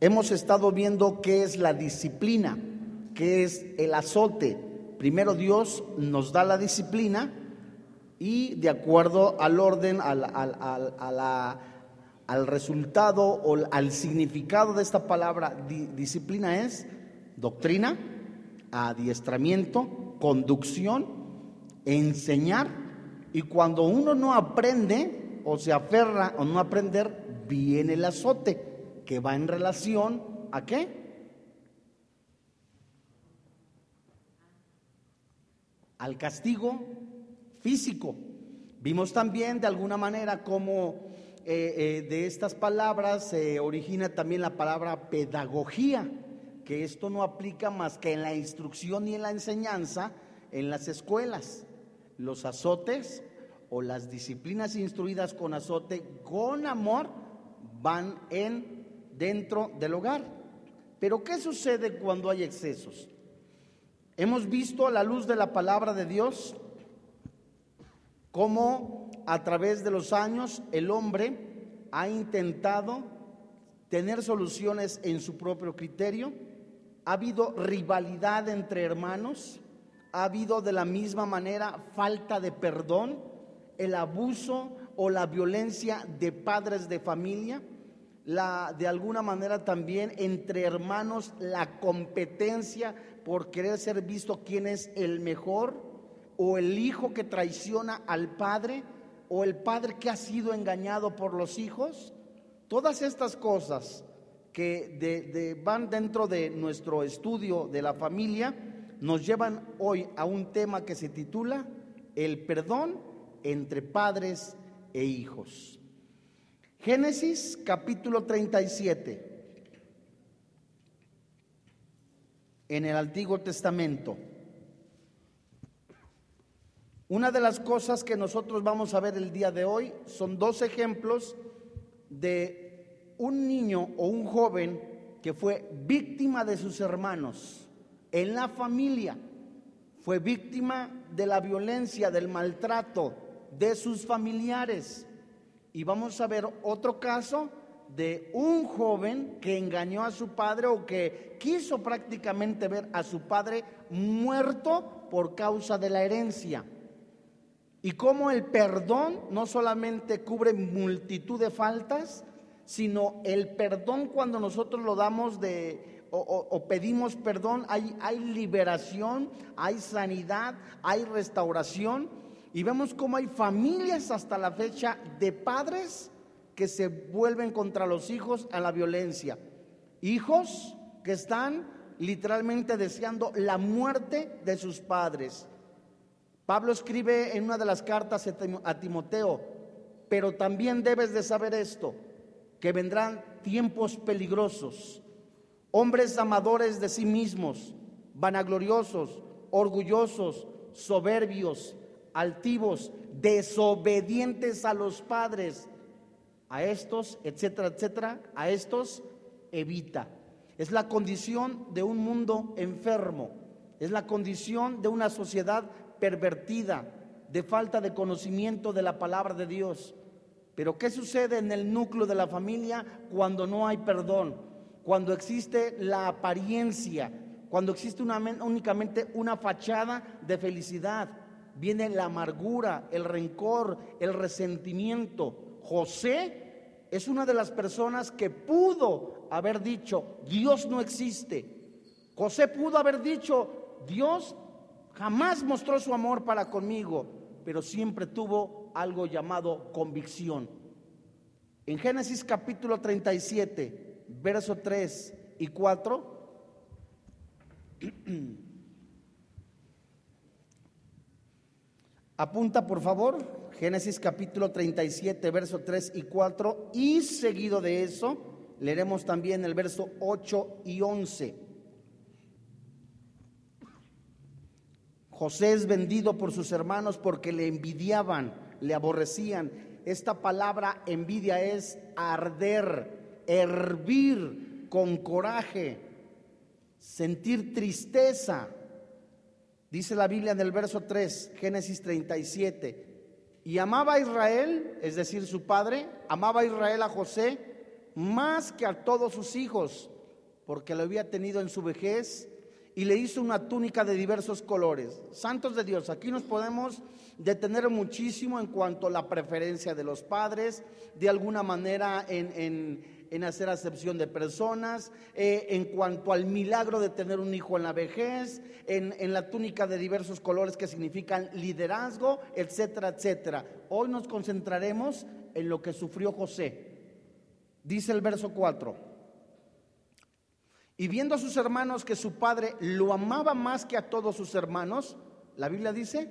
hemos estado viendo qué es la disciplina, qué es el azote. Primero Dios nos da la disciplina y de acuerdo al orden, al, al resultado o al significado de esta palabra disciplina es doctrina, adiestramiento, conducción, enseñar y cuando uno no aprende o se aferra o no aprender, viene el azote que va en relación a qué? Al castigo físico. Vimos también de alguna manera cómo eh, eh, de estas palabras se origina también la palabra pedagogía, que esto no aplica más que en la instrucción y en la enseñanza en las escuelas. Los azotes o las disciplinas instruidas con azote, con amor, van en dentro del hogar. Pero ¿qué sucede cuando hay excesos? Hemos visto a la luz de la palabra de Dios cómo a través de los años el hombre ha intentado tener soluciones en su propio criterio, ha habido rivalidad entre hermanos, ha habido de la misma manera falta de perdón, el abuso o la violencia de padres de familia, la de alguna manera también entre hermanos la competencia por querer ser visto quién es el mejor o el hijo que traiciona al padre o el padre que ha sido engañado por los hijos, todas estas cosas que van dentro de nuestro estudio de la familia nos llevan hoy a un tema que se titula El perdón entre padres e hijos. Génesis capítulo 37. En el Antiguo Testamento. Una de las cosas que nosotros vamos a ver el día de hoy son dos ejemplos de un niño o un joven que fue víctima de sus hermanos en la familia, fue víctima de la violencia, del maltrato de sus familiares. Y vamos a ver otro caso de un joven que engañó a su padre o que quiso prácticamente ver a su padre muerto por causa de la herencia. Y cómo el perdón no solamente cubre multitud de faltas, sino el perdón cuando nosotros lo damos de o, pedimos perdón, hay liberación, hay sanidad, hay restauración. Y vemos cómo hay familias hasta la fecha de padres que se vuelven contra los hijos a la violencia. Hijos que están literalmente deseando la muerte de sus padres. Pablo escribe en una de las cartas a Timoteo, pero también debes de saber esto, que vendrán tiempos peligrosos, hombres amadores de sí mismos, vanagloriosos, orgullosos, soberbios, altivos, desobedientes a los padres, a estos, etcétera, etcétera, a estos evita. Es la condición de un mundo enfermo, es la condición de una sociedad pervertida, de falta de conocimiento de la palabra de Dios. Pero ¿qué sucede en el núcleo de la familia cuando no hay perdón? Cuando existe la apariencia, cuando existe únicamente una fachada de felicidad. Viene la amargura, el rencor, el resentimiento. José es una de las personas que pudo haber dicho, Dios no existe. José pudo haber dicho, Dios Jamás mostró su amor para conmigo, pero siempre tuvo algo llamado convicción. En Génesis capítulo 37, verso 3 y 4, apunta por favor, Génesis capítulo 37, verso 3 y 4, y seguido de eso, leeremos también el verso 8 y 11. José es vendido por sus hermanos porque le envidiaban, le aborrecían. Esta palabra envidia es arder, hervir con coraje, sentir tristeza. Dice la Biblia en el verso 3, Génesis 37. Y amaba a Israel, es decir, su padre, amaba a Israel a José más que a todos sus hijos, porque lo había tenido en su vejez, y le hizo una túnica de diversos colores. Santos de Dios, aquí nos podemos detener muchísimo en cuanto a la preferencia de los padres, de alguna manera en, hacer acepción de personas, eh, en cuanto al milagro de tener un hijo en la vejez, en, en la túnica de diversos colores que significan liderazgo, etcétera, etcétera. Hoy nos concentraremos en lo que sufrió José. Dice el verso 4. Y viendo a sus hermanos que su padre lo amaba más que a todos sus hermanos, la Biblia dice,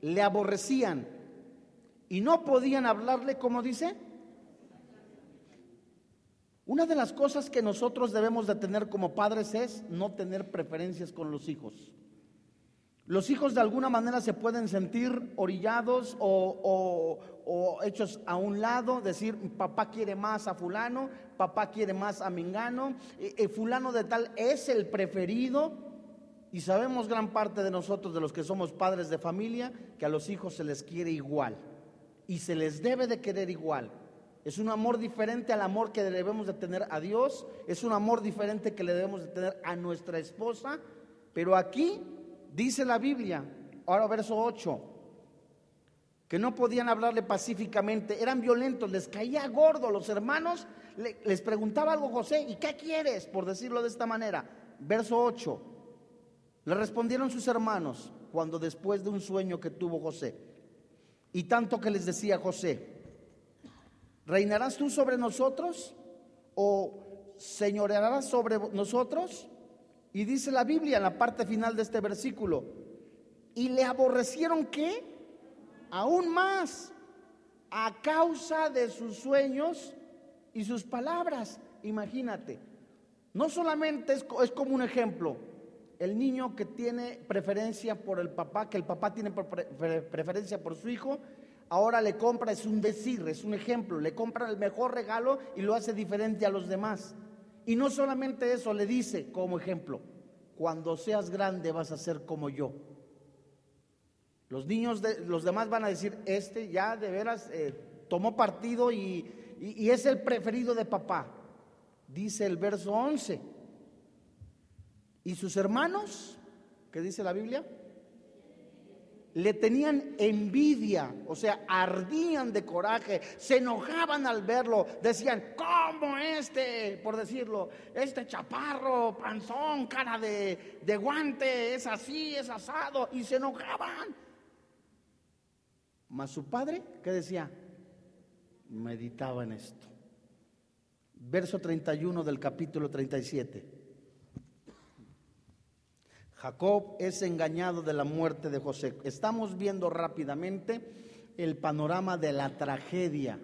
le aborrecían y no podían hablarle como dice. Una de las cosas que nosotros debemos de tener como padres es no tener preferencias con los hijos. Los hijos de alguna manera se pueden sentir orillados o, hechos a un lado, decir, papá quiere más a fulano, papá quiere más a Mingano, eh, eh, fulano de tal es el preferido. Y sabemos gran parte de nosotros, de los que somos padres de familia, que a los hijos se les quiere igual y se les debe de querer igual. Es un amor diferente al amor que debemos de tener a Dios, es un amor diferente que le debemos de tener a nuestra esposa, pero aquí Dice la Biblia, ahora verso 8, que no podían hablarle pacíficamente, eran violentos, les caía gordo. Los hermanos les preguntaba algo José, ¿y qué quieres? Por decirlo de esta manera. Verso 8, le respondieron sus hermanos cuando después de un sueño que tuvo José, y tanto que les decía José, ¿reinarás tú sobre nosotros o señorearás sobre nosotros? Y dice la Biblia en la parte final de este versículo, y le aborrecieron qué? Aún más, a causa de sus sueños y sus palabras. Imagínate, no solamente es, como un ejemplo, el niño que tiene preferencia por el papá, que el papá tiene preferencia por su hijo, ahora le compra, es un decir, es un ejemplo, le compra el mejor regalo y lo hace diferente a los demás. Y no solamente eso, le dice como ejemplo, cuando seas grande vas a ser como yo. Los niños, de, los demás van a decir, este ya de veras eh, tomó partido y, y es el preferido de papá. Dice el verso 11. ¿Y sus hermanos? ¿Qué dice la Biblia? Le tenían envidia, o sea, ardían de coraje, se enojaban al verlo, decían, ¿cómo este, por decirlo, este chaparro, panzón, cara de, de guante, es así, es asado, y se enojaban? Mas su padre, ¿qué decía? Meditaba en esto. Verso 31 del capítulo 37. Jacob es engañado de la muerte de José. Estamos viendo rápidamente el panorama de la tragedia,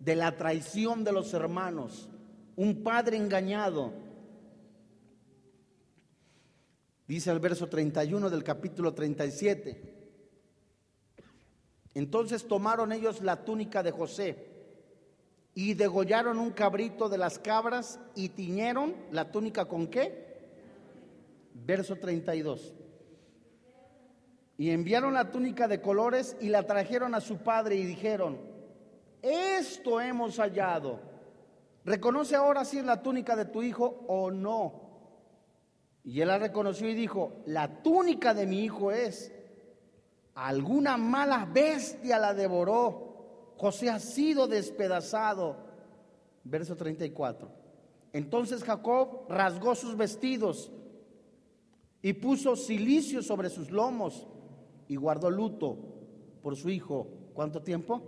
de la traición de los hermanos, un padre engañado. Dice el verso 31 del capítulo 37. Entonces tomaron ellos la túnica de José y degollaron un cabrito de las cabras y tiñeron la túnica con qué? Verso 32. Y enviaron la túnica de colores y la trajeron a su padre y dijeron, esto hemos hallado. ¿Reconoce ahora si es la túnica de tu hijo o no? Y él la reconoció y dijo, la túnica de mi hijo es. Alguna mala bestia la devoró. José ha sido despedazado. Verso 34. Entonces Jacob rasgó sus vestidos y puso silicio sobre sus lomos y guardó luto por su hijo. ¿Cuánto tiempo?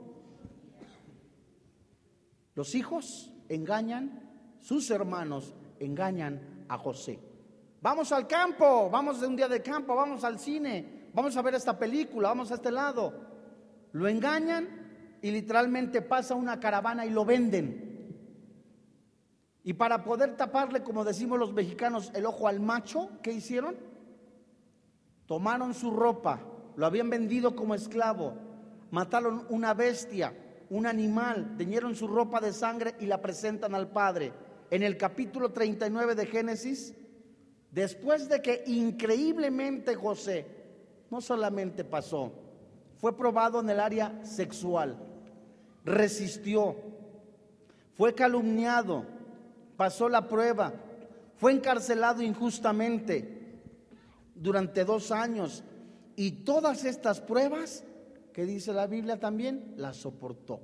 Los hijos engañan, sus hermanos engañan a José. Vamos al campo, vamos de un día de campo, vamos al cine, vamos a ver esta película, vamos a este lado. Lo engañan y literalmente pasa una caravana y lo venden. Y para poder taparle, como decimos los mexicanos, el ojo al macho, ¿qué hicieron? Tomaron su ropa, lo habían vendido como esclavo, mataron una bestia, un animal, teñieron su ropa de sangre y la presentan al Padre. En el capítulo 39 de Génesis, después de que increíblemente José no solamente pasó, fue probado en el área sexual, resistió, fue calumniado, pasó la prueba, fue encarcelado injustamente durante dos años y todas estas pruebas que dice la Biblia también las soportó.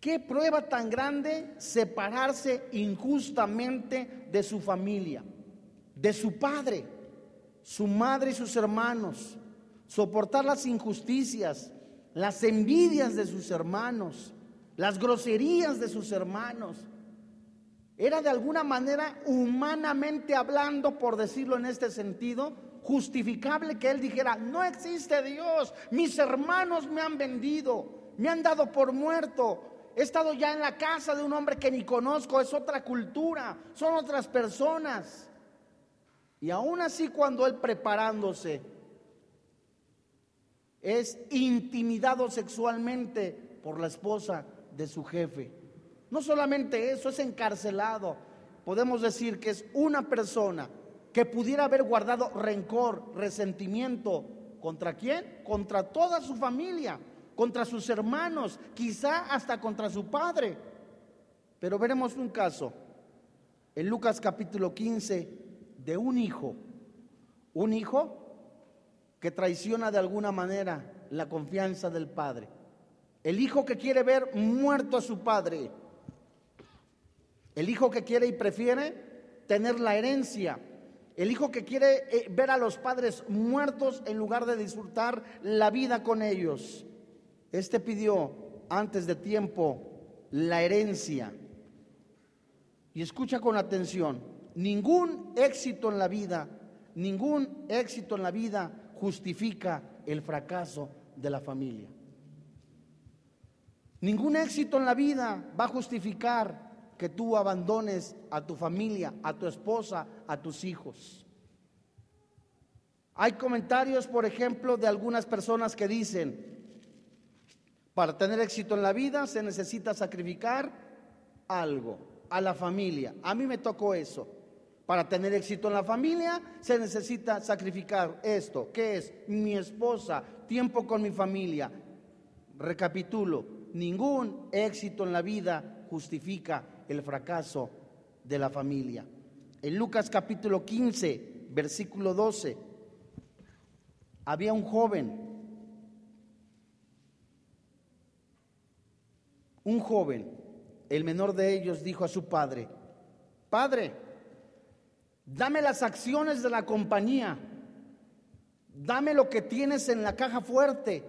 ¿Qué prueba tan grande separarse injustamente de su familia, de su padre, su madre y sus hermanos? Soportar las injusticias, las envidias de sus hermanos, las groserías de sus hermanos. Era de alguna manera, humanamente hablando, por decirlo en este sentido, justificable que él dijera, no existe Dios, mis hermanos me han vendido, me han dado por muerto, he estado ya en la casa de un hombre que ni conozco, es otra cultura, son otras personas. Y aún así cuando él preparándose es intimidado sexualmente por la esposa de su jefe. No solamente eso, es encarcelado. Podemos decir que es una persona que pudiera haber guardado rencor, resentimiento. ¿Contra quién? Contra toda su familia, contra sus hermanos, quizá hasta contra su padre. Pero veremos un caso en Lucas capítulo 15 de un hijo, un hijo que traiciona de alguna manera la confianza del padre. El hijo que quiere ver muerto a su padre. El hijo que quiere y prefiere tener la herencia el hijo que quiere eh, ver a los padres muertos en lugar de disfrutar la vida con ellos. Este pidió antes de tiempo la herencia. Y escucha con atención, ningún éxito en la vida, ningún éxito en la vida justifica el fracaso de la familia. Ningún éxito en la vida va a justificar que tú abandones a tu familia, a tu esposa, a tus hijos. Hay comentarios, por ejemplo, de algunas personas que dicen, para tener éxito en la vida se necesita sacrificar algo a la familia. A mí me tocó eso. Para tener éxito en la familia se necesita sacrificar esto, que es mi esposa, tiempo con mi familia. Recapitulo, ningún éxito en la vida justifica el fracaso de la familia. En Lucas capítulo 15, versículo 12, había un joven, un joven, el menor de ellos dijo a su padre, Padre, dame las acciones de la compañía, dame lo que tienes en la caja fuerte,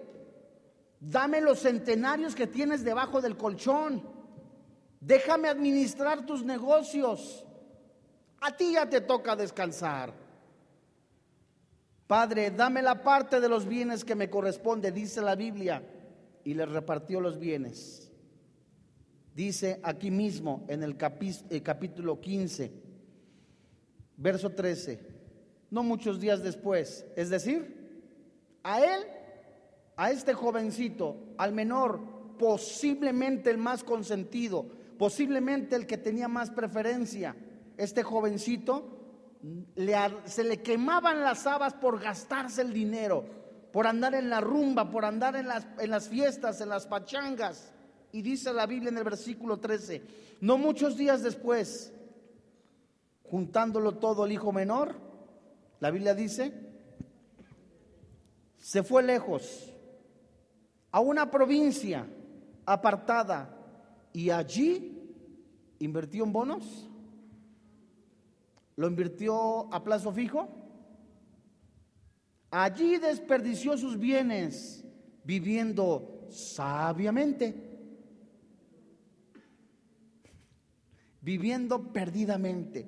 dame los centenarios que tienes debajo del colchón. Déjame administrar tus negocios. A ti ya te toca descansar. Padre, dame la parte de los bienes que me corresponde, dice la Biblia, y le repartió los bienes. Dice aquí mismo en el, capítulo 15, verso 13, no muchos días después, es decir, a él, a este jovencito, al menor, posiblemente el más consentido, posiblemente el que tenía más preferencia, este jovencito, se le quemaban las habas por gastarse el dinero, por andar en la rumba, por andar en las, en las fiestas, en las pachangas. Y dice la Biblia en el versículo 13, no muchos días después, juntándolo todo el hijo menor, la Biblia dice, se fue lejos a una provincia apartada y allí invirtió en bonos. ¿Lo invirtió a plazo fijo? Allí desperdició sus bienes viviendo sabiamente, viviendo perdidamente.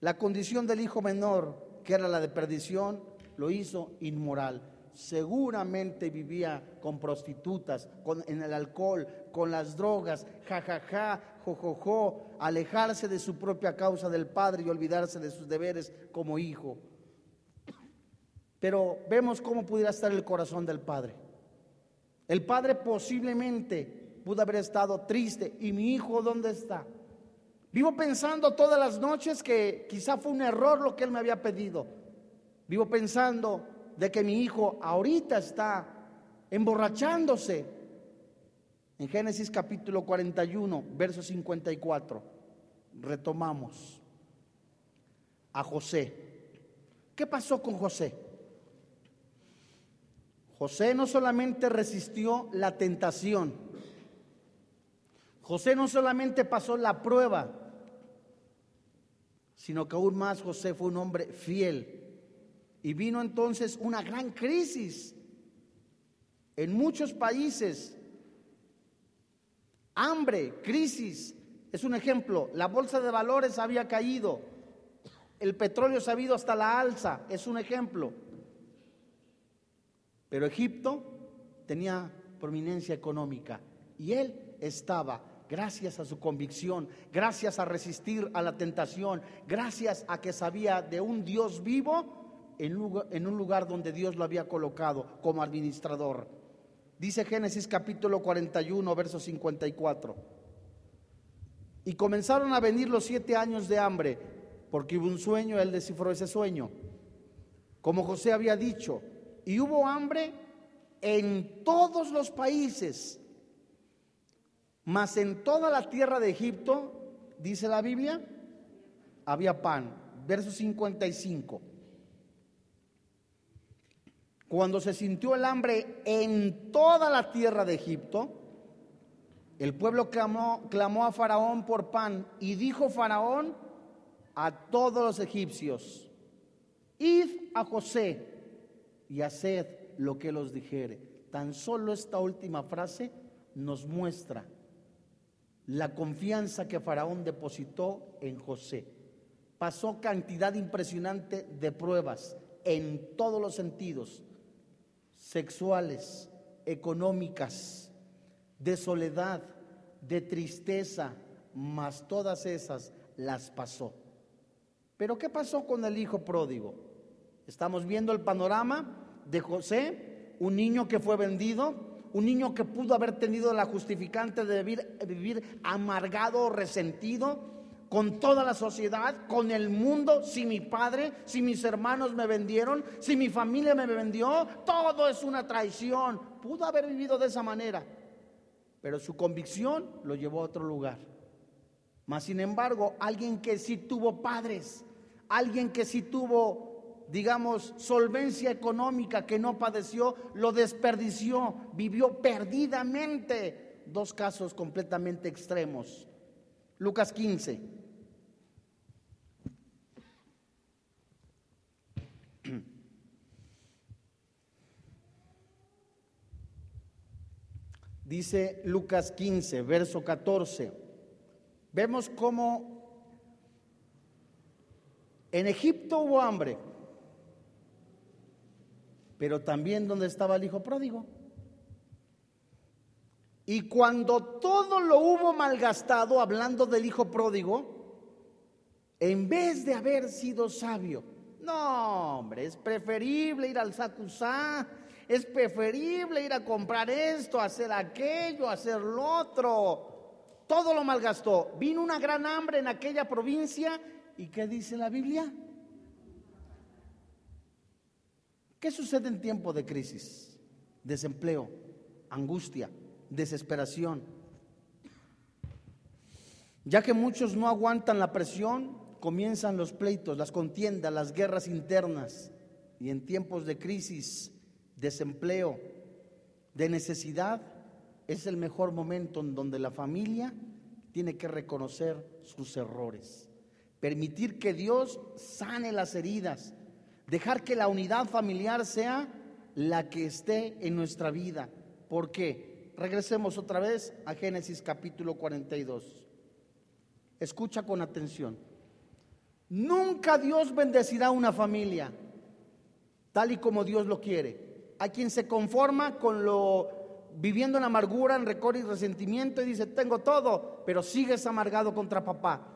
La condición del hijo menor, que era la de perdición, lo hizo inmoral seguramente vivía con prostitutas, con, en el alcohol, con las drogas, jajaja, jojojo, alejarse de su propia causa del padre y olvidarse de sus deberes como hijo. Pero vemos cómo pudiera estar el corazón del padre. El padre posiblemente pudo haber estado triste. ¿Y mi hijo dónde está? Vivo pensando todas las noches que quizá fue un error lo que él me había pedido. Vivo pensando de que mi hijo ahorita está emborrachándose En Génesis capítulo 41, verso 54, retomamos a José. ¿Qué pasó con José? José no solamente resistió la tentación, José no solamente pasó la prueba, sino que aún más José fue un hombre fiel. Y vino entonces una gran crisis en muchos países. Hambre, crisis. Es un ejemplo. La bolsa de valores había caído. El petróleo se ha ido hasta la alza. Es un ejemplo. Pero Egipto tenía prominencia económica y él estaba, gracias a su convicción, gracias a resistir a la tentación, gracias a que sabía de un Dios vivo en, un lugar donde Dios lo había colocado como administrador. Dice Génesis capítulo 41, verso 54. Y comenzaron a venir los siete años de hambre, porque hubo un sueño, él descifró ese sueño. Como José había dicho, y hubo hambre en todos los países, mas en toda la tierra de Egipto, dice la Biblia, había pan. Verso 55. Cuando se sintió el hambre en toda la tierra de Egipto, el pueblo clamó, clamó a Faraón por pan y dijo Faraón a todos los egipcios, id a José y haced lo que los dijere. Tan solo esta última frase nos muestra la confianza que Faraón depositó en José. Pasó cantidad impresionante de pruebas en todos los sentidos, sexuales, económicas, de soledad, de tristeza, mas todas esas las pasó. Pero ¿qué pasó con el hijo pródigo? Estamos viendo el panorama de José, un niño que fue vendido, un niño que pudo haber tenido la justificante de vivir, vivir amargado resentido con toda la sociedad, con el mundo, si mi padre, si mis hermanos me vendieron, si mi familia me vendió, todo es una traición. Pudo haber vivido de esa manera, pero su convicción lo llevó a otro lugar. Mas, sin embargo, alguien que sí tuvo padres, alguien que sí tuvo digamos, solvencia económica que no padeció, lo desperdició, vivió perdidamente. Dos casos completamente extremos. Lucas 15. Dice Lucas 15, verso 14. Vemos cómo en Egipto hubo hambre pero también donde estaba el hijo pródigo. Y cuando todo lo hubo malgastado, hablando del hijo pródigo, en vez de haber sido sabio, no, hombre, es preferible ir al Sacusá, es preferible ir a comprar esto, hacer aquello, hacer lo otro. Todo lo malgastó. Vino una gran hambre en aquella provincia. ¿Y qué dice la Biblia? ¿Qué sucede en tiempo de crisis? Desempleo, angustia, desesperación. Ya que muchos no aguantan la presión, comienzan los pleitos, las contiendas, las guerras internas. Y en tiempos de crisis, desempleo, de necesidad, es el mejor momento en donde la familia tiene que reconocer sus errores, permitir que Dios sane las heridas, Dejar que la unidad familiar sea la que esté en nuestra vida. ¿Por qué? Regresemos otra vez a Génesis capítulo 42. Escucha con atención. Nunca Dios bendecirá una familia tal y como Dios lo quiere. A quien se conforma con lo viviendo en amargura, en récord y resentimiento y dice, tengo todo, pero sigues amargado contra papá.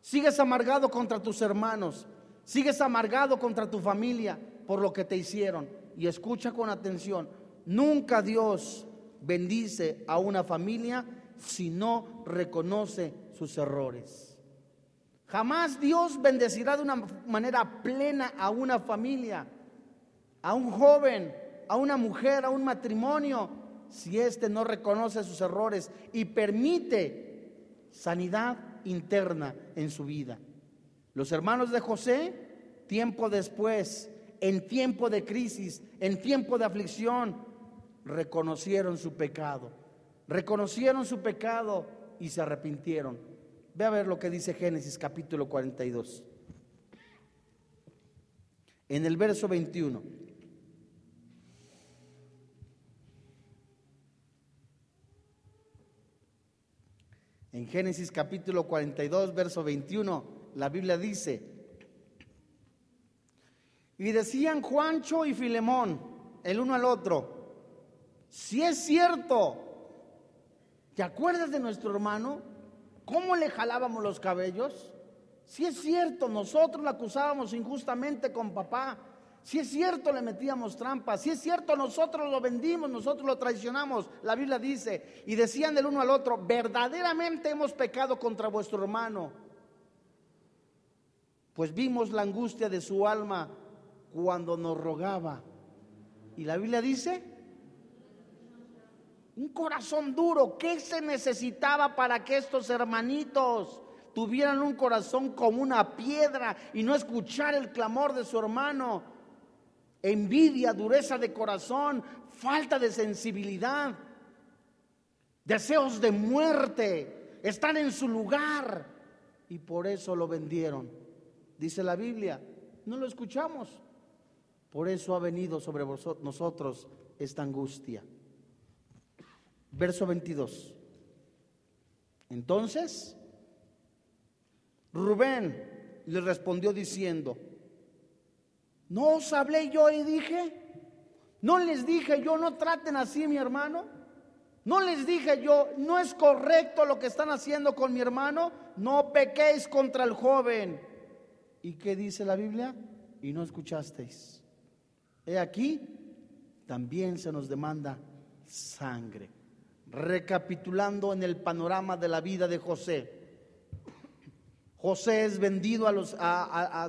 Sigues amargado contra tus hermanos. Sigues amargado contra tu familia por lo que te hicieron. Y escucha con atención, nunca Dios bendice a una familia si no reconoce sus errores. Jamás Dios bendecirá de una manera plena a una familia, a un joven, a una mujer, a un matrimonio, si éste no reconoce sus errores y permite sanidad interna en su vida. Los hermanos de José, tiempo después, en tiempo de crisis, en tiempo de aflicción, reconocieron su pecado. Reconocieron su pecado y se arrepintieron. Ve a ver lo que dice Génesis capítulo 42. En el verso 21. En Génesis capítulo 42, verso 21, la Biblia dice, y decían Juancho y Filemón, el uno al otro, si es cierto, ¿te acuerdas de nuestro hermano? ¿Cómo le jalábamos los cabellos? Si es cierto, nosotros le acusábamos injustamente con papá, si es cierto, le metíamos trampas. Si es cierto, nosotros lo vendimos, nosotros lo traicionamos. La Biblia dice, y decían del uno al otro, verdaderamente hemos pecado contra vuestro hermano. Pues vimos la angustia de su alma cuando nos rogaba. Y la Biblia dice, un corazón duro, ¿qué se necesitaba para que estos hermanitos tuvieran un corazón como una piedra y no escuchar el clamor de su hermano? envidia, dureza de corazón, falta de sensibilidad, deseos de muerte, están en su lugar y por eso lo vendieron. Dice la Biblia, no lo escuchamos. Por eso ha venido sobre nosotros esta angustia. Verso 22. Entonces, Rubén le respondió diciendo, ¿No os hablé yo y dije? ¿No les dije yo, no traten así mi hermano? ¿No les dije yo, no es correcto lo que están haciendo con mi hermano? No pequéis contra el joven. ¿Y qué dice la Biblia? Y no escuchasteis. He aquí, también se nos demanda sangre. Recapitulando en el panorama de la vida de José, José es vendido a los,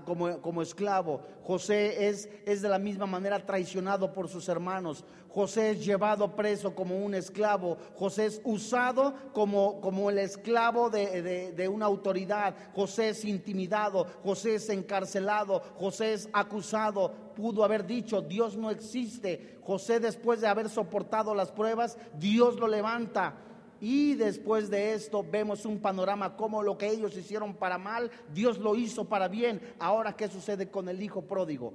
como, como, esclavo. José es, es, de la misma manera traicionado por sus hermanos. José es llevado preso como un esclavo. José es usado como, como el esclavo de, de una autoridad. José es intimidado. José es encarcelado. José es acusado. Pudo haber dicho, Dios no existe. José después de haber soportado las pruebas, Dios lo levanta. Y después de esto vemos un panorama como lo que ellos hicieron para mal, Dios lo hizo para bien. Ahora, ¿qué sucede con el hijo pródigo?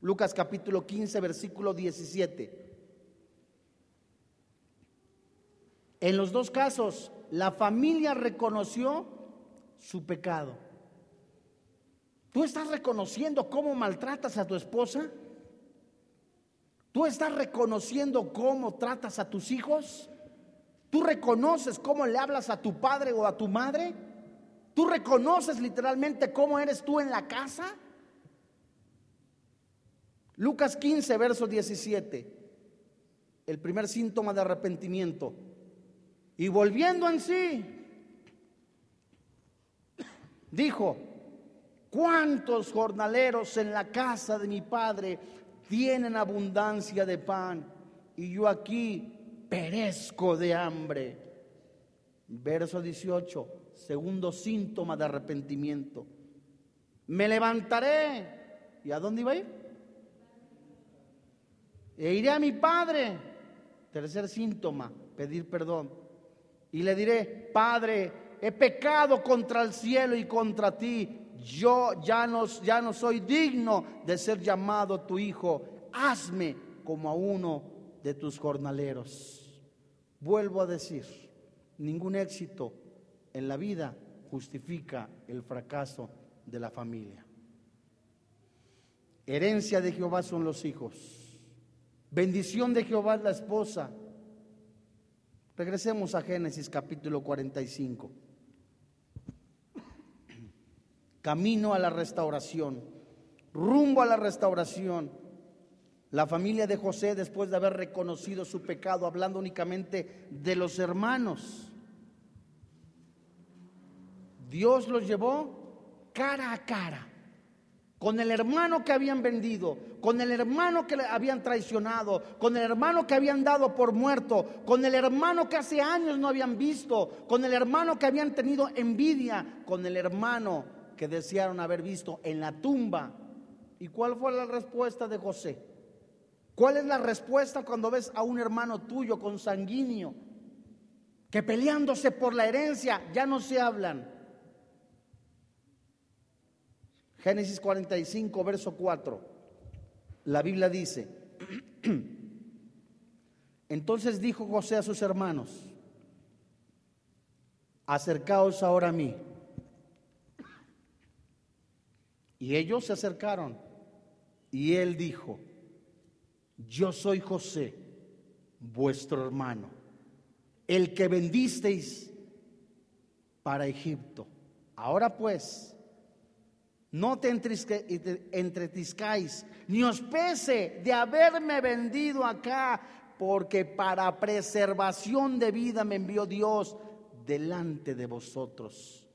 Lucas capítulo 15, versículo 17. En los dos casos, la familia reconoció su pecado. ¿Tú estás reconociendo cómo maltratas a tu esposa? ¿Tú estás reconociendo cómo tratas a tus hijos? ¿Tú reconoces cómo le hablas a tu padre o a tu madre? ¿Tú reconoces literalmente cómo eres tú en la casa? Lucas 15, verso 17. El primer síntoma de arrepentimiento. Y volviendo en sí, dijo, ¿cuántos jornaleros en la casa de mi padre tienen abundancia de pan? Y yo aquí perezco de hambre. Verso 18, segundo síntoma de arrepentimiento. Me levantaré. ¿Y a dónde iba a ir? E iré a mi padre. Tercer síntoma, pedir perdón. Y le diré, Padre, he pecado contra el cielo y contra ti. Yo ya no, ya no soy digno de ser llamado tu hijo. Hazme como a uno de tus jornaleros. Vuelvo a decir, ningún éxito en la vida justifica el fracaso de la familia. Herencia de Jehová son los hijos. Bendición de Jehová es la esposa. Regresemos a Génesis capítulo 45. Camino a la restauración, rumbo a la restauración. La familia de José, después de haber reconocido su pecado, hablando únicamente de los hermanos, Dios los llevó cara a cara. con el hermano que habían vendido, con el hermano que le habían traicionado, con el hermano que habían dado por muerto, con el hermano que hace años no habían visto, con el hermano que habían tenido envidia, con el hermano que desearon haber visto en la tumba. ¿Y cuál fue la respuesta de José? ¿Cuál es la respuesta cuando ves a un hermano tuyo consanguíneo que peleándose por la herencia ya no se hablan? Génesis 45, verso 4. La Biblia dice, entonces dijo José a sus hermanos, acercaos ahora a mí. Y ellos se acercaron y él dijo, yo soy José, vuestro hermano, el que vendisteis para Egipto. Ahora pues, no te entretiscáis, ni os pese de haberme vendido acá, porque para preservación de vida me envió Dios delante de vosotros.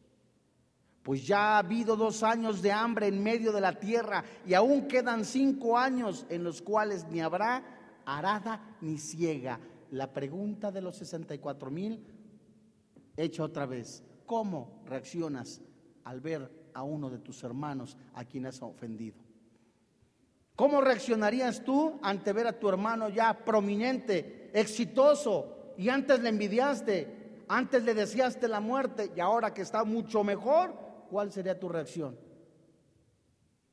Pues ya ha habido dos años de hambre en medio de la tierra y aún quedan cinco años en los cuales ni habrá arada ni ciega. La pregunta de los 64 mil, hecha otra vez, ¿cómo reaccionas al ver a uno de tus hermanos a quien has ofendido? ¿Cómo reaccionarías tú ante ver a tu hermano ya prominente, exitoso, y antes le envidiaste, antes le deseaste la muerte y ahora que está mucho mejor, cuál sería tu reacción?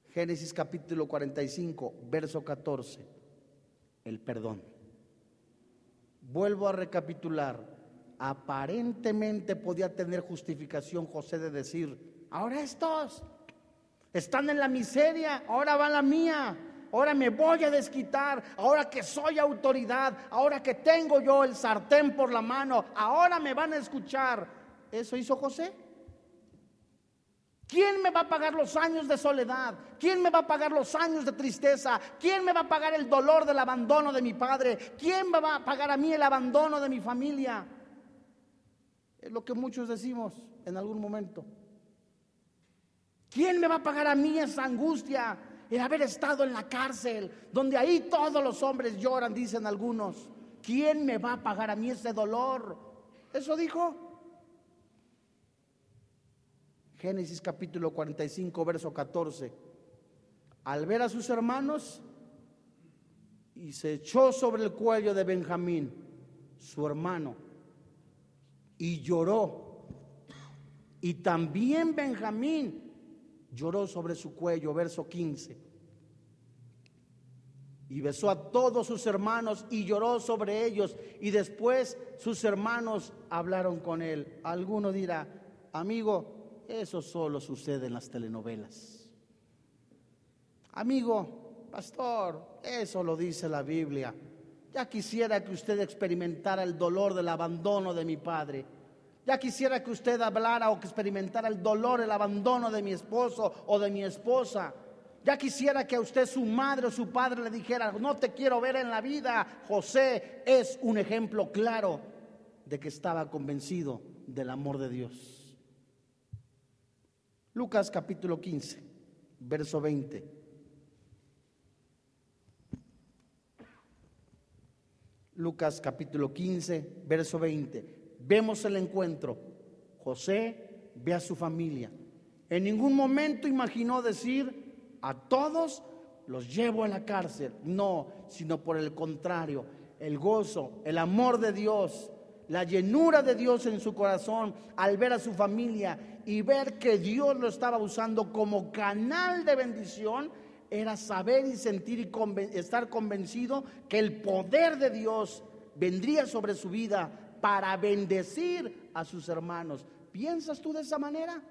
Génesis capítulo 45, verso 14, el perdón. Vuelvo a recapitular. Aparentemente podía tener justificación José de decir, Ahora estos están en la miseria, ahora va la mía. Ahora me voy a desquitar, ahora que soy autoridad, ahora que tengo yo el sartén por la mano, ahora me van a escuchar. ¿Eso hizo José? ¿Quién me va a pagar los años de soledad? ¿Quién me va a pagar los años de tristeza? ¿Quién me va a pagar el dolor del abandono de mi padre? ¿Quién me va a pagar a mí el abandono de mi familia? Es lo que muchos decimos en algún momento. ¿Quién me va a pagar a mí esa angustia? El haber estado en la cárcel, donde ahí todos los hombres lloran, dicen algunos. ¿Quién me va a pagar a mí ese dolor? Eso dijo. Génesis capítulo 45, verso 14. Al ver a sus hermanos, y se echó sobre el cuello de Benjamín, su hermano, y lloró. Y también Benjamín lloró sobre su cuello, verso 15. Y besó a todos sus hermanos y lloró sobre ellos. Y después sus hermanos hablaron con él. Alguno dirá, amigo, eso solo sucede en las telenovelas. Amigo, pastor, eso lo dice la Biblia. Ya quisiera que usted experimentara el dolor del abandono de mi padre. Ya quisiera que usted hablara o que experimentara el dolor, el abandono de mi esposo o de mi esposa. Ya quisiera que a usted su madre o su padre le dijera, no te quiero ver en la vida. José es un ejemplo claro de que estaba convencido del amor de Dios. Lucas capítulo 15, verso 20. Lucas capítulo 15, verso 20 vemos el encuentro. José ve a su familia. En ningún momento imaginó decir, a todos los llevo a la cárcel. No, sino por el contrario, el gozo, el amor de Dios, la llenura de Dios en su corazón al ver a su familia y ver que Dios lo estaba usando como canal de bendición, era saber y sentir y estar convencido que el poder de Dios vendría sobre su vida para bendecir a sus hermanos. ¿Piensas tú de esa manera?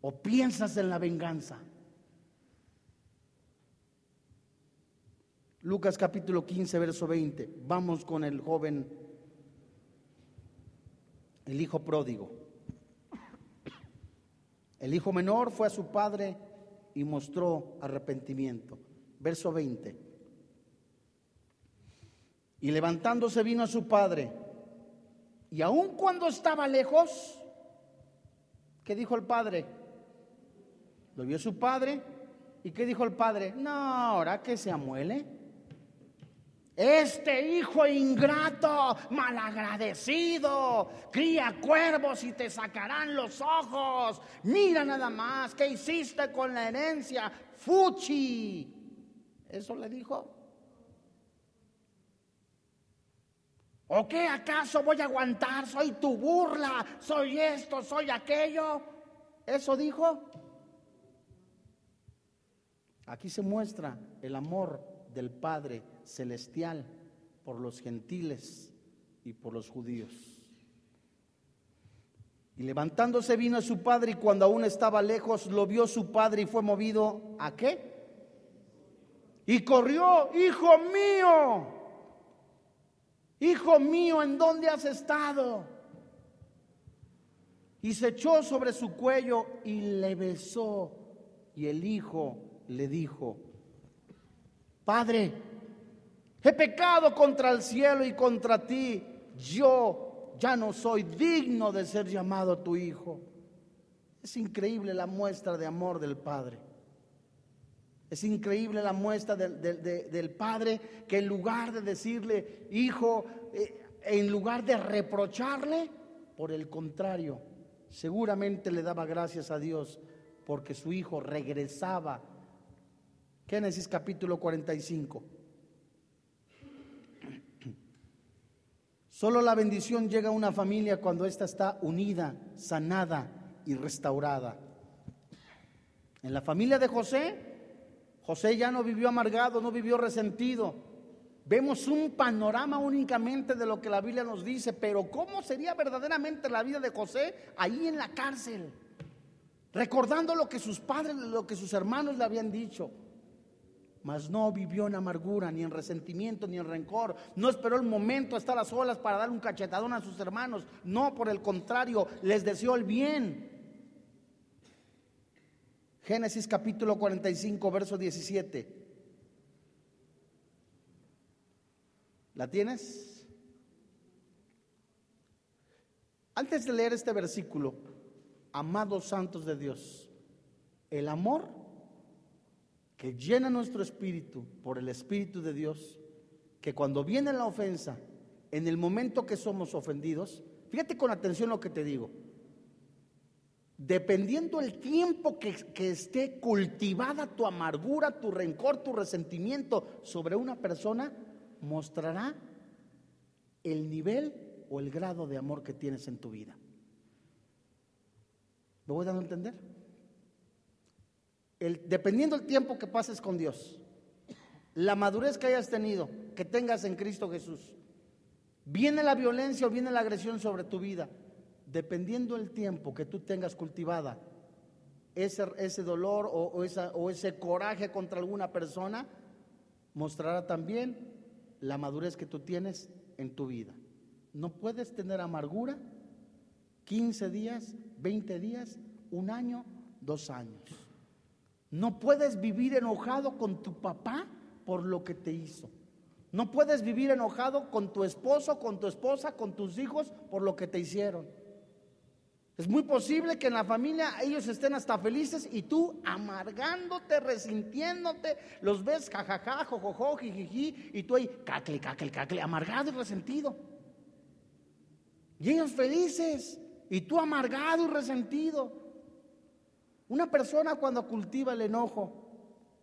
¿O piensas en la venganza? Lucas capítulo 15, verso 20. Vamos con el joven, el hijo pródigo. El hijo menor fue a su padre y mostró arrepentimiento. Verso 20. Y levantándose vino a su padre. Y aun cuando estaba lejos, ¿Qué dijo el padre? Lo vio su padre. ¿Y qué dijo el padre? No, ahora que se amuele. Este hijo ingrato, malagradecido, cría cuervos y te sacarán los ojos. Mira nada más, ¿qué hiciste con la herencia? Fuchi. Eso le dijo. ¿O qué acaso voy a aguantar? Soy tu burla, soy esto, soy aquello. Eso dijo. Aquí se muestra el amor del Padre celestial por los gentiles y por los judíos. Y levantándose vino a su padre y cuando aún estaba lejos lo vio su padre y fue movido a qué? Y corrió, hijo mío, hijo mío, ¿en dónde has estado? Y se echó sobre su cuello y le besó. Y el hijo le dijo, Padre, he pecado contra el cielo y contra ti. Yo ya no soy digno de ser llamado tu hijo. Es increíble la muestra de amor del Padre. Es increíble la muestra del, Padre que en lugar de decirle, hijo, eh, en lugar de reprocharle, por el contrario, seguramente le daba gracias a Dios porque su hijo regresaba. Génesis capítulo 45. Solo la bendición llega a una familia cuando ésta está unida, sanada y restaurada. En la familia de José, José ya no vivió amargado, no vivió resentido. Vemos un panorama únicamente de lo que la Biblia nos dice, pero ¿cómo sería verdaderamente la vida de José ahí en la cárcel? Recordando lo que sus padres, lo que sus hermanos le habían dicho. Mas no vivió en amargura, ni en resentimiento, ni en rencor. No esperó el momento hasta las olas para dar un cachetadón a sus hermanos. No, por el contrario, les deseó el bien. Génesis capítulo 45, verso 17. ¿La tienes? Antes de leer este versículo, amados santos de Dios, el amor que llena nuestro espíritu por el Espíritu de Dios, que cuando viene la ofensa, en el momento que somos ofendidos, fíjate con atención lo que te digo, dependiendo el tiempo que, esté cultivada tu amargura, tu rencor, tu resentimiento sobre una persona, mostrará el nivel o el grado de amor que tienes en tu vida. ¿Me voy dando a entender? Dependiendo el tiempo que pases con Dios, la madurez que hayas tenido, que tengas en Cristo Jesús, viene la violencia o viene la agresión sobre tu vida, dependiendo el tiempo que tú tengas cultivada ese, ese dolor o, esa, o ese coraje contra alguna persona, mostrará también la madurez que tú tienes en tu vida. No puedes tener amargura 15 días, 20 días, un año, dos años. No puedes vivir enojado con tu papá por lo que te hizo. No puedes vivir enojado con tu esposo, con tu esposa, con tus hijos por lo que te hicieron. Es muy posible que en la familia ellos estén hasta felices y tú amargándote, resintiéndote, los ves jajaja, jojojo, jijiji, y tú ahí cacle, cacle, cacle, amargado y resentido. Y ellos felices y tú amargado y resentido. Una persona cuando cultiva el enojo,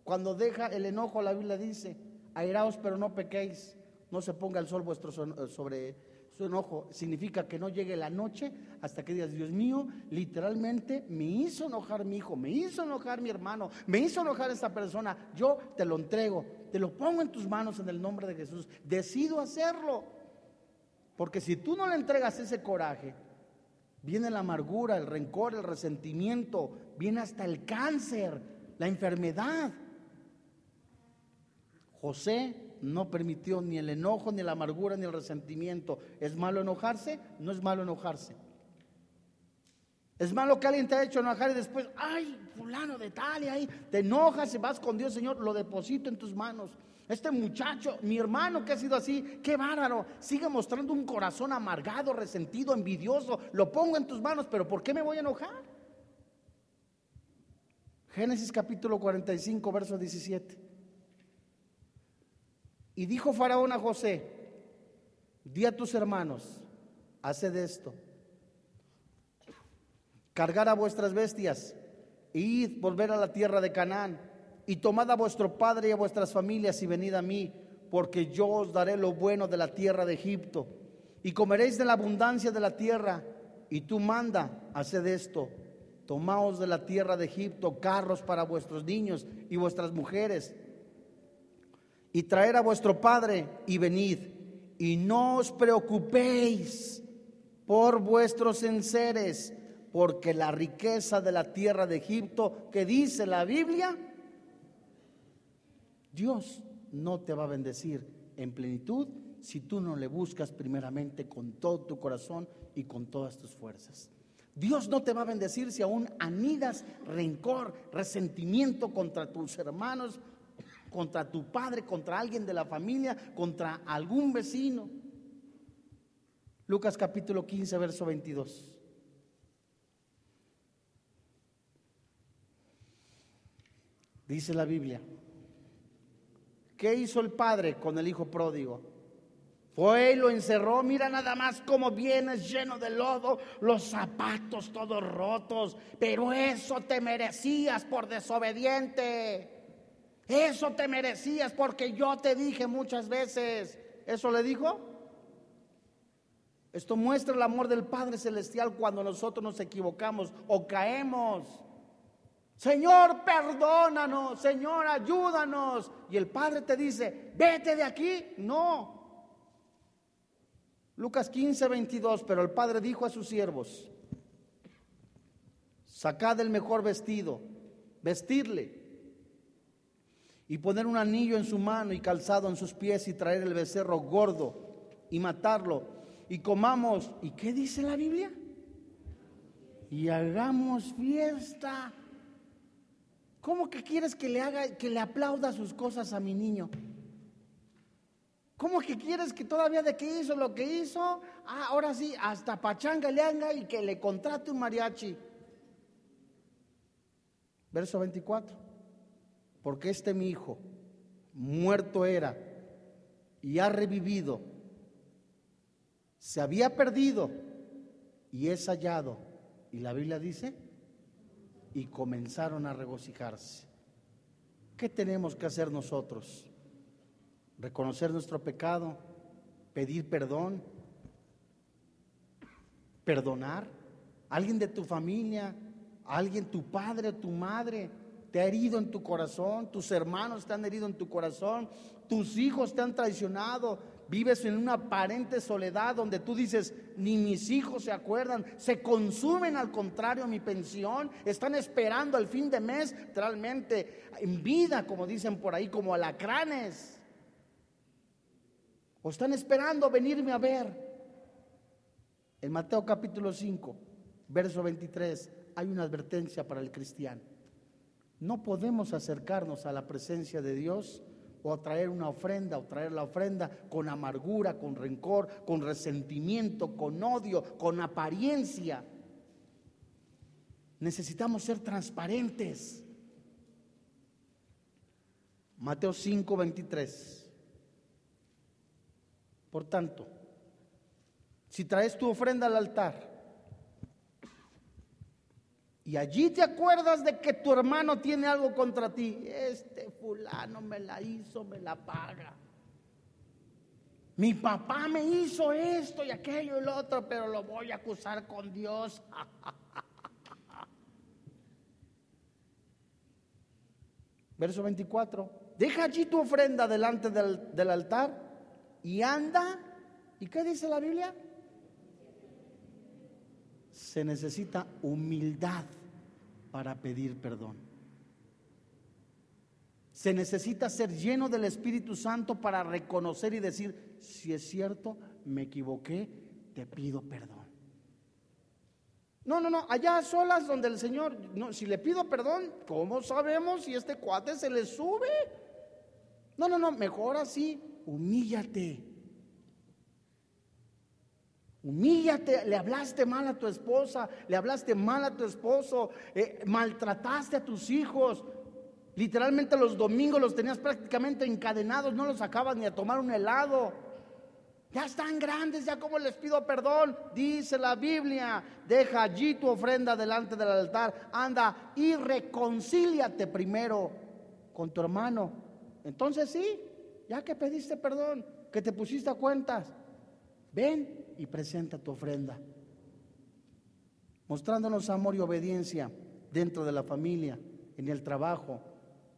cuando deja el enojo, la Biblia dice, airaos pero no pequéis, no se ponga el sol vuestro sobre su enojo significa que no llegue la noche hasta que digas, Dios mío, literalmente me hizo enojar mi hijo, me hizo enojar mi hermano, me hizo enojar esta persona. Yo te lo entrego, te lo pongo en tus manos en el nombre de Jesús. Decido hacerlo. Porque si tú no le entregas ese coraje, viene la amargura, el rencor, el resentimiento, viene hasta el cáncer, la enfermedad. José no permitió ni el enojo, ni la amargura, ni el resentimiento. ¿Es malo enojarse? No es malo enojarse. Es malo que alguien te haya hecho enojar y después, ay, fulano de tal, y ahí te enojas y vas con Dios, Señor, lo deposito en tus manos. Este muchacho, mi hermano que ha sido así, qué bárbaro, sigue mostrando un corazón amargado, resentido, envidioso, lo pongo en tus manos, pero ¿por qué me voy a enojar? Génesis capítulo 45, verso 17. Y dijo Faraón a José, di a tus hermanos, haced esto, cargar a vuestras bestias, e id volver a la tierra de Canaán, y tomad a vuestro padre y a vuestras familias y venid a mí, porque yo os daré lo bueno de la tierra de Egipto, y comeréis de la abundancia de la tierra, y tú manda, haced esto, tomaos de la tierra de Egipto carros para vuestros niños y vuestras mujeres, y traer a vuestro padre y venid, y no os preocupéis por vuestros enseres, porque la riqueza de la tierra de Egipto, que dice la Biblia, Dios no te va a bendecir en plenitud si tú no le buscas primeramente con todo tu corazón y con todas tus fuerzas. Dios no te va a bendecir si aún anidas rencor, resentimiento contra tus hermanos, contra tu padre, contra alguien de la familia, contra algún vecino. Lucas capítulo 15, verso 22. Dice la Biblia, ¿qué hizo el padre con el hijo pródigo? Fue y lo encerró, mira nada más cómo vienes lleno de lodo, los zapatos todos rotos, pero eso te merecías por desobediente. Eso te merecías porque yo te dije muchas veces. ¿Eso le dijo? Esto muestra el amor del Padre Celestial cuando nosotros nos equivocamos o caemos. Señor, perdónanos, Señor, ayúdanos. Y el Padre te dice, vete de aquí. No. Lucas 15, 22, pero el Padre dijo a sus siervos, sacad el mejor vestido, vestirle y poner un anillo en su mano y calzado en sus pies y traer el becerro gordo y matarlo y comamos. ¿Y qué dice la Biblia? Y hagamos fiesta. ¿Cómo que quieres que le haga, que le aplauda sus cosas a mi niño? ¿Cómo que quieres que todavía de que hizo lo que hizo? Ah, ahora sí, hasta pachanga le haga y que le contrate un mariachi. Verso 24 porque este mi hijo muerto era y ha revivido, se había perdido y es hallado. Y la Biblia dice, y comenzaron a regocijarse. ¿Qué tenemos que hacer nosotros? Reconocer nuestro pecado, pedir perdón, perdonar. Alguien de tu familia, alguien, tu padre, o tu madre, te ha herido en tu corazón, tus hermanos te han herido en tu corazón, tus hijos te han traicionado, vives en una aparente soledad donde tú dices, ni mis hijos se acuerdan, se consumen al contrario mi pensión, están esperando al fin de mes, realmente en vida, como dicen por ahí, como alacranes. O están esperando venirme a ver. En Mateo capítulo 5, verso 23, hay una advertencia para el cristiano. No podemos acercarnos a la presencia de Dios o traer una ofrenda o traer la ofrenda con amargura, con rencor, con resentimiento, con odio, con apariencia. Necesitamos ser transparentes. Mateo 5, 23. Por tanto, si traes tu ofrenda al altar, y allí te acuerdas de que tu hermano tiene algo contra ti. Este fulano me la hizo, me la paga. Mi papá me hizo esto y aquello y lo otro, pero lo voy a acusar con Dios. Verso 24. Deja allí tu ofrenda delante del, del altar y anda. ¿Y qué dice la Biblia? Se necesita humildad para pedir perdón. Se necesita ser lleno del Espíritu Santo para reconocer y decir, si es cierto, me equivoqué, te pido perdón. No, no, no, allá a solas donde el Señor, si le pido perdón, ¿cómo sabemos si este cuate se le sube? No, no, no, mejor así, humíllate. Humíllate, le hablaste mal a tu esposa, le hablaste mal a tu esposo, eh, maltrataste a tus hijos. Literalmente los domingos los tenías prácticamente encadenados, no los sacabas ni a tomar un helado. Ya están grandes, ya como les pido perdón. Dice la Biblia, deja allí tu ofrenda delante del altar. Anda y reconcíliate primero con tu hermano. Entonces sí, ya que pediste perdón, que te pusiste a cuentas, ven y presenta tu ofrenda. Mostrándonos amor y obediencia dentro de la familia, en el trabajo,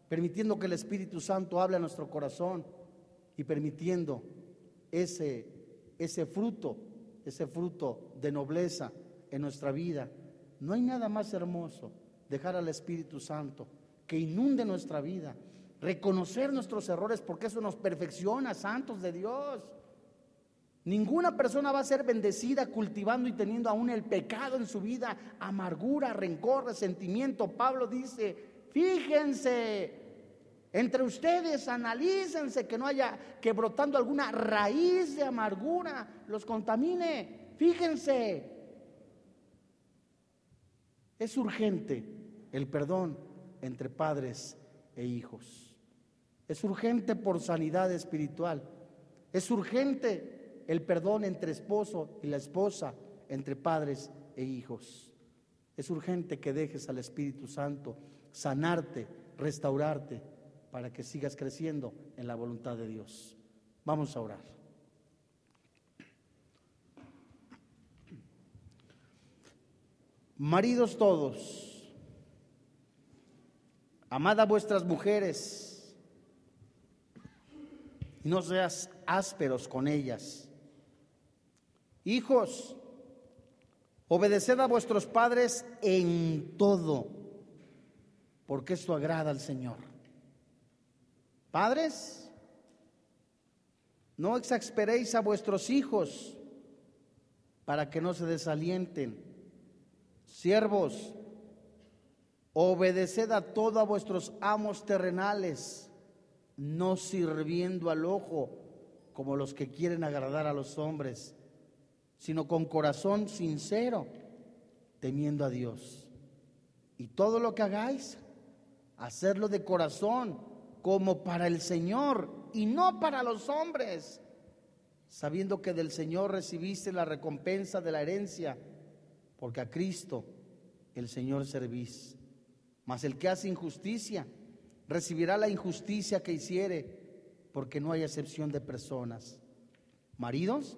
permitiendo que el Espíritu Santo hable a nuestro corazón y permitiendo ese, ese fruto, ese fruto de nobleza en nuestra vida. No hay nada más hermoso dejar al Espíritu Santo que inunde nuestra vida, reconocer nuestros errores porque eso nos perfecciona, santos de Dios. Ninguna persona va a ser bendecida cultivando y teniendo aún el pecado en su vida, amargura, rencor, resentimiento. Pablo dice, fíjense, entre ustedes analícense que no haya que brotando alguna raíz de amargura los contamine. Fíjense. Es urgente el perdón entre padres e hijos. Es urgente por sanidad espiritual. Es urgente el perdón entre esposo y la esposa, entre padres e hijos. Es urgente que dejes al Espíritu Santo sanarte, restaurarte para que sigas creciendo en la voluntad de Dios. Vamos a orar. Maridos todos, amad a vuestras mujeres y no seas ásperos con ellas. Hijos, obedeced a vuestros padres en todo, porque esto agrada al Señor. Padres, no exasperéis a vuestros hijos para que no se desalienten. Siervos, obedeced a todos vuestros amos terrenales, no sirviendo al ojo como los que quieren agradar a los hombres, sino con corazón sincero, temiendo a Dios. Y todo lo que hagáis, hacerlo de corazón como para el Señor y no para los hombres, sabiendo que del Señor recibiste la recompensa de la herencia, porque a Cristo el Señor servís. Mas el que hace injusticia recibirá la injusticia que hiciere, porque no hay excepción de personas. Maridos,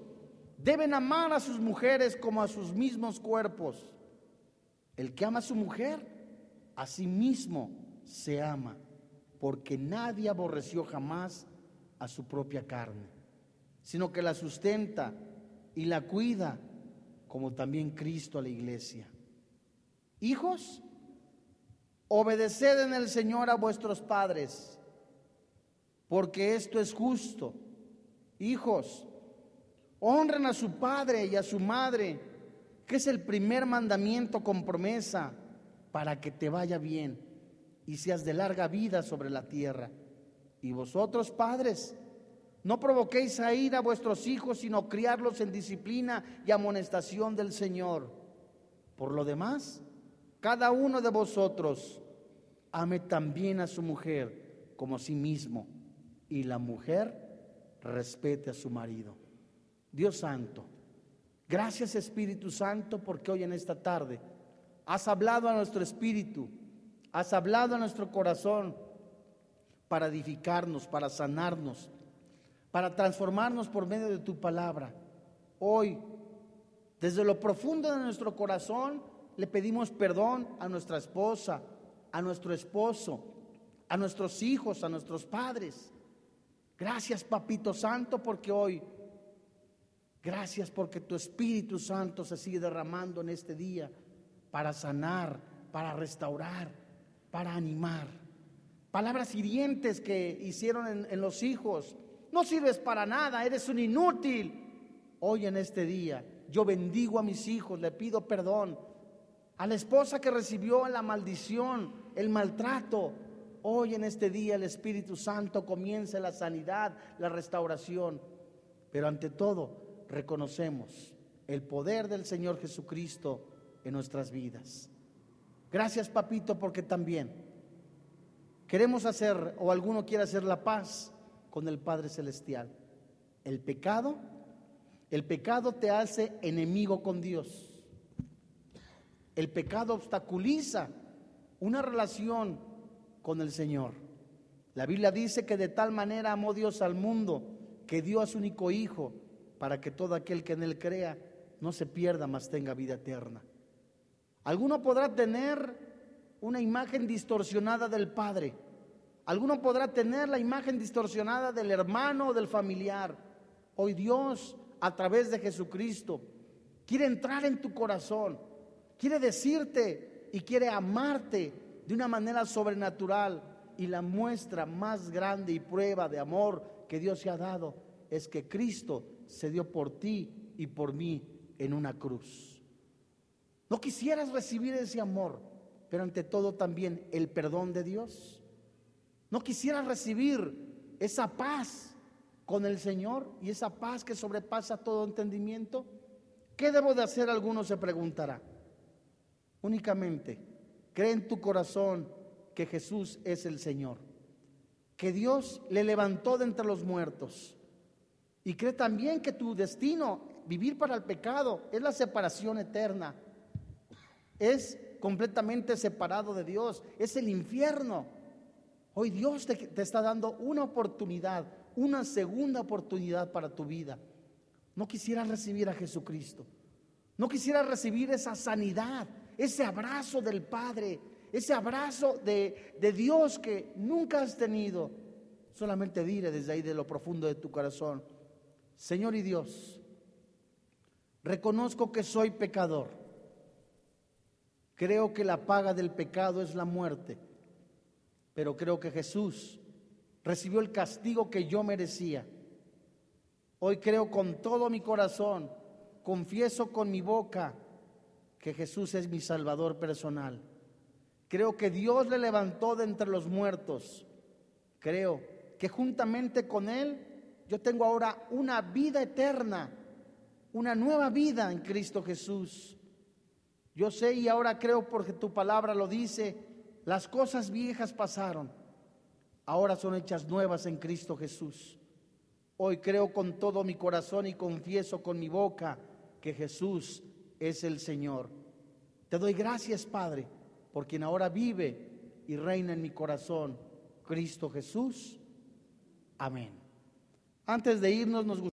deben amar a sus mujeres como a sus mismos cuerpos. El que ama a su mujer, a sí mismo se ama porque nadie aborreció jamás a su propia carne, sino que la sustenta y la cuida, como también Cristo a la iglesia. Hijos, obedeced en el Señor a vuestros padres, porque esto es justo. Hijos, honren a su padre y a su madre, que es el primer mandamiento con promesa para que te vaya bien y seas de larga vida sobre la tierra. Y vosotros, padres, no provoquéis a ir a vuestros hijos, sino criarlos en disciplina y amonestación del Señor. Por lo demás, cada uno de vosotros ame también a su mujer como a sí mismo, y la mujer respete a su marido. Dios Santo, gracias Espíritu Santo, porque hoy en esta tarde has hablado a nuestro espíritu Has hablado a nuestro corazón para edificarnos, para sanarnos, para transformarnos por medio de tu palabra. Hoy, desde lo profundo de nuestro corazón, le pedimos perdón a nuestra esposa, a nuestro esposo, a nuestros hijos, a nuestros padres. Gracias, Papito Santo, porque hoy Gracias porque tu Espíritu Santo se sigue derramando en este día para sanar, para restaurar, para animar. Palabras hirientes que hicieron en, los hijos. No sirves para nada, eres un inútil. Hoy en este día yo bendigo a mis hijos, le pido perdón. A la esposa que recibió la maldición, el maltrato, hoy en este día el Espíritu Santo comienza la sanidad, la restauración. Pero ante todo, reconocemos el poder del Señor Jesucristo en nuestras vidas. Gracias, papito, porque también queremos hacer, o alguno quiere hacer la paz con el Padre Celestial. El pecado, el pecado te hace enemigo con Dios. El pecado obstaculiza una relación con el Señor. La Biblia dice que de tal manera amó Dios al mundo que dio a su único Hijo para que todo aquel que en él crea no se pierda, mas tenga vida eterna. Alguno podrá tener una imagen distorsionada del Padre. Alguno podrá tener la imagen distorsionada del hermano o del familiar. Hoy Dios, a través de Jesucristo, quiere entrar en tu corazón, quiere decirte y quiere amarte de una manera sobrenatural. Y la muestra más grande y prueba de amor que Dios se ha dado es que Cristo se dio por ti y por mí en una cruz. ¿No quisieras recibir ese amor, pero ante todo también el perdón de Dios? ¿No quisieras recibir esa paz con el Señor y esa paz que sobrepasa todo entendimiento? ¿Qué debo de hacer? Alguno se preguntará. Únicamente cree en tu corazón que Jesús es el Señor, que Dios le levantó de entre los muertos y cree también que tu destino, vivir para el pecado, es la separación eterna, es completamente separado de Dios, es el infierno. Hoy Dios te, te, está dando una oportunidad, una segunda oportunidad para tu vida. No quisieras recibir a Jesucristo. No quisieras recibir esa sanidad, ese abrazo del Padre, ese abrazo de, de Dios que nunca has tenido. Solamente dile desde ahí de lo profundo de tu corazón, Señor y Dios, reconozco que soy pecador. Creo que la paga del pecado es la muerte pero creo que Jesús recibió el castigo que yo merecía. Hoy creo con todo mi corazón, confieso con mi boca que Jesús es mi Salvador personal. Creo que Dios le levantó de entre los muertos. Creo que juntamente con Él yo tengo ahora una vida eterna, una nueva vida en Cristo Jesús. Yo sé y ahora creo porque tu palabra lo dice las cosas viejas pasaron, ahora son hechas nuevas en Cristo Jesús. Hoy creo con todo mi corazón y confieso con mi boca que Jesús es el Señor. Te doy gracias, Padre, por quien ahora vive y reina en mi corazón, Cristo Jesús. Amén. Antes de irnos, nos